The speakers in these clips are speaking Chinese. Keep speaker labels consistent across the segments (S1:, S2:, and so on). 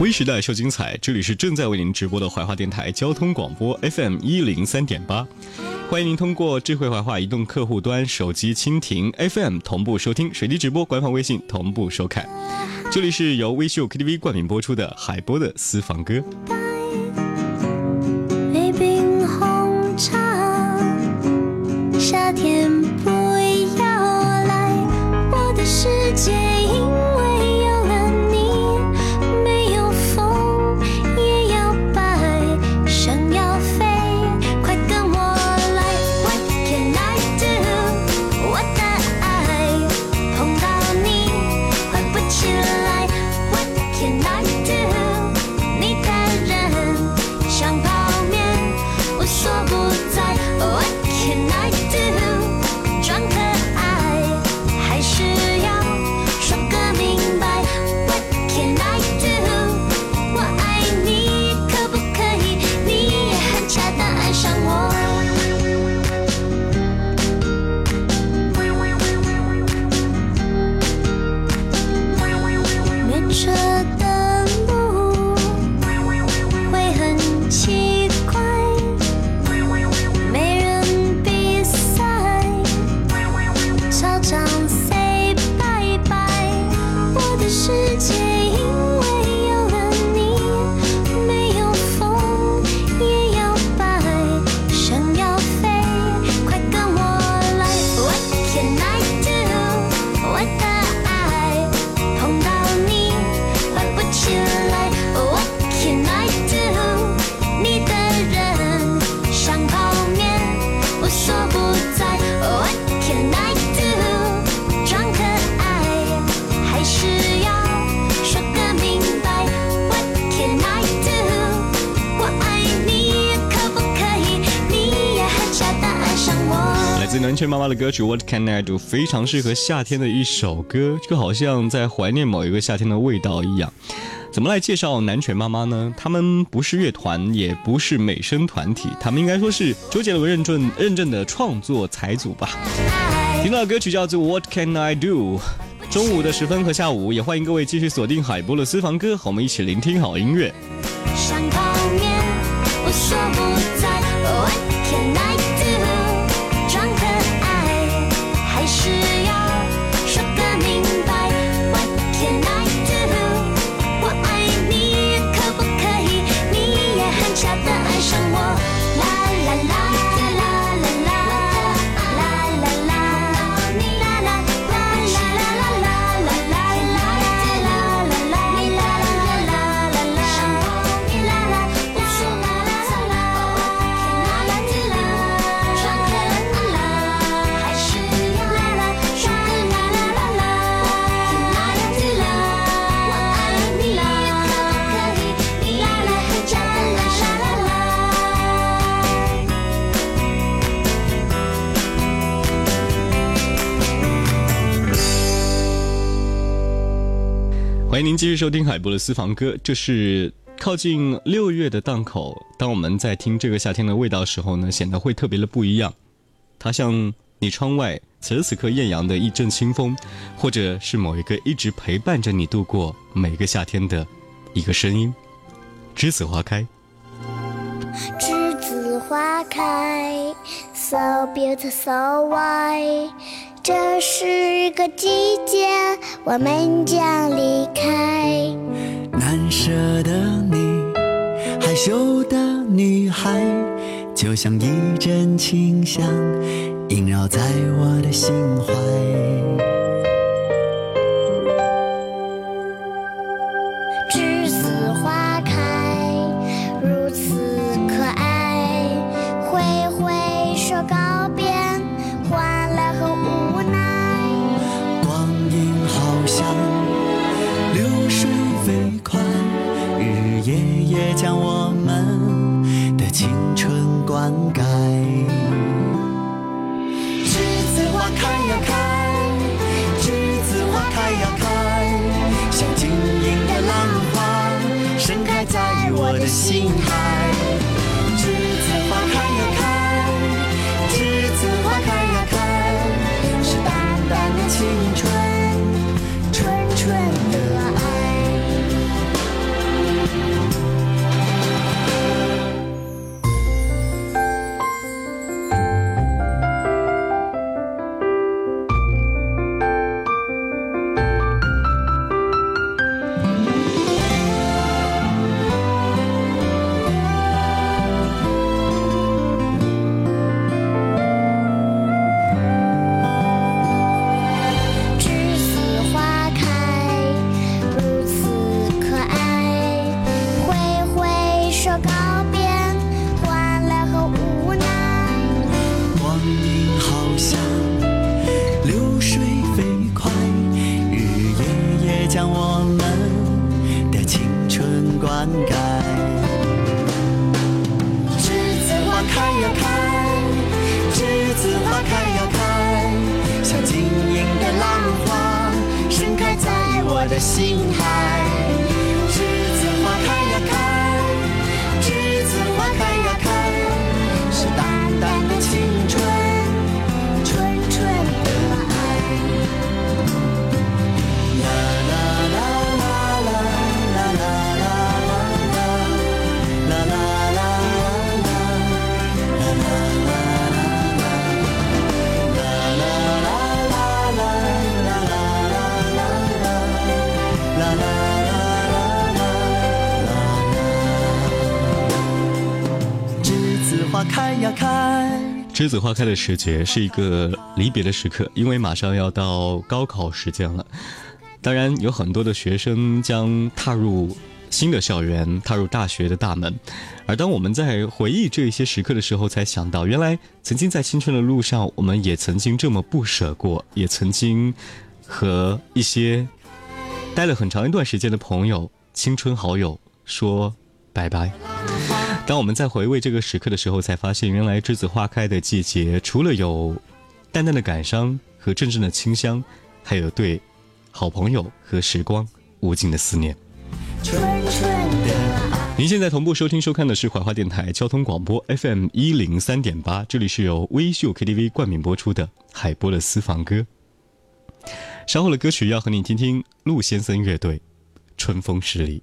S1: 微时代秀精彩，这里是正在为您直播的怀化电台交通广播 FM 一零三点八，欢迎您通过智慧怀化移动客户端、手机蜻蜓 FM 同步收听，水滴直播官方微信同步收看。这里是由微秀 KTV 冠名播出的海波的私房歌。妈妈的歌曲《What Can I Do》非常适合夏天的一首歌，就好像在怀念某一个夏天的味道一样。怎么来介绍南拳妈妈呢？他们不是乐团，也不是美声团体，他们应该说是周杰伦认证认证的创作才组吧。听到歌曲叫做《What Can I Do》。中午的时分和下午，也欢迎各位继续锁定海波的私房歌，和我们一起聆听好音乐。继续收听海波的私房歌。这是靠近六月的档口，当我们在听这个夏天的味道时候呢，显得会特别的不一样。它像你窗外此时此刻艳阳的一阵清风，或者是某一个一直陪伴着你度过每个夏天的一个声音。栀子花开，
S2: 栀子花开，so beautiful so white。这是个季节，我们将离开。
S3: 难舍的你，害羞的女孩，就像一阵清香，萦绕在我的心怀。的心海。开呀开，像晶莹的浪花盛开在我的心海。栀子花开的
S4: 时节是一个离别的时刻，因为马上要到高考时间了。当然，有很多的学生将踏入新的校园，踏入大学的大门。而当我们在回忆这些时刻的时候，才想到，原来曾经在青春的路上，我们也曾经这么不舍过，也曾经和一些待了很长一段时间的朋友、青春好友说拜拜。当我们在回味这个时刻的时候，才发现原来栀子花开的季节，除了有淡淡的感伤和阵阵的清香，还有对好朋友和时光无尽的思念。您现在同步收听收看的是怀化电台交通广播 FM 一零三点八，这里是由微秀 KTV 冠名播出的海波的私房歌。稍后的歌曲要和你听听陆先生乐队《春风十里》。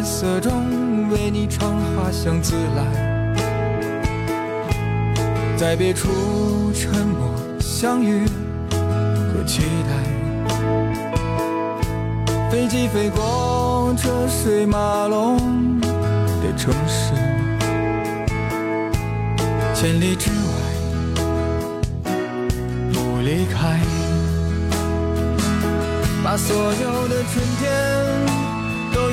S5: 夜色中为你唱花香自来，在别处沉默相遇和期待。飞机飞过车水马龙的城市，千里之外不离开。把所有的春天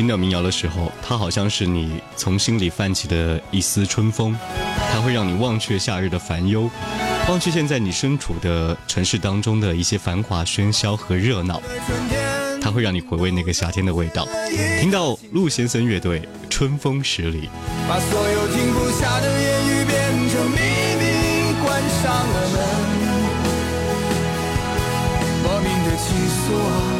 S4: 听到民谣的时候，它好像是你从心里泛起的一丝春风，它会让你忘却夏日的烦忧，忘却现在你身处的城市当中的一些繁华喧嚣和热闹，它会让你回味那个夏天的味道。听到陆先生乐队《春风十里》，
S5: 把所有停不下的言语变成秘密，关上了门。莫名的情愫啊，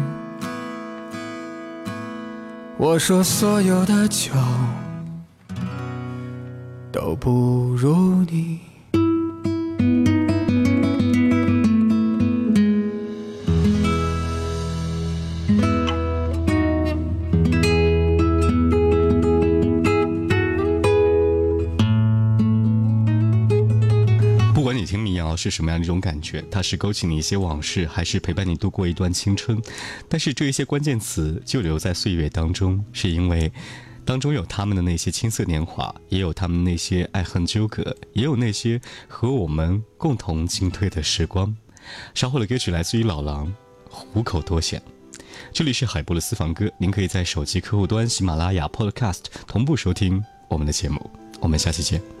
S5: 我说所有的酒都不如你。
S4: 是什么样的一种感觉？它是勾起你一些往事，还是陪伴你度过一段青春？但是这一些关键词就留在岁月当中，是因为当中有他们的那些青涩年华，也有他们那些爱恨纠葛，也有那些和我们共同进退的时光。稍后的歌曲来自于老狼，《虎口多险》。这里是海波的私房歌，您可以在手机客户端喜马拉雅 Podcast 同步收听我们的节目。我们下期见。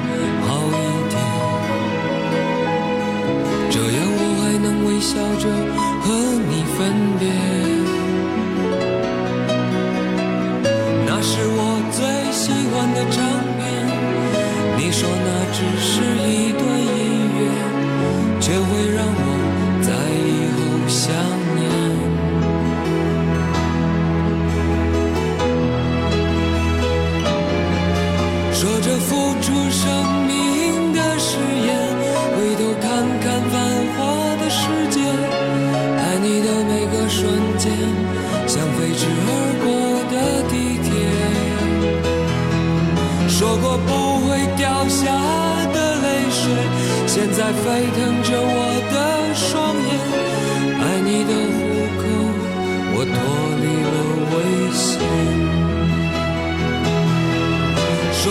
S6: 着和你分别。那是我最喜欢的唱片，你说那只是一段音乐，却会让我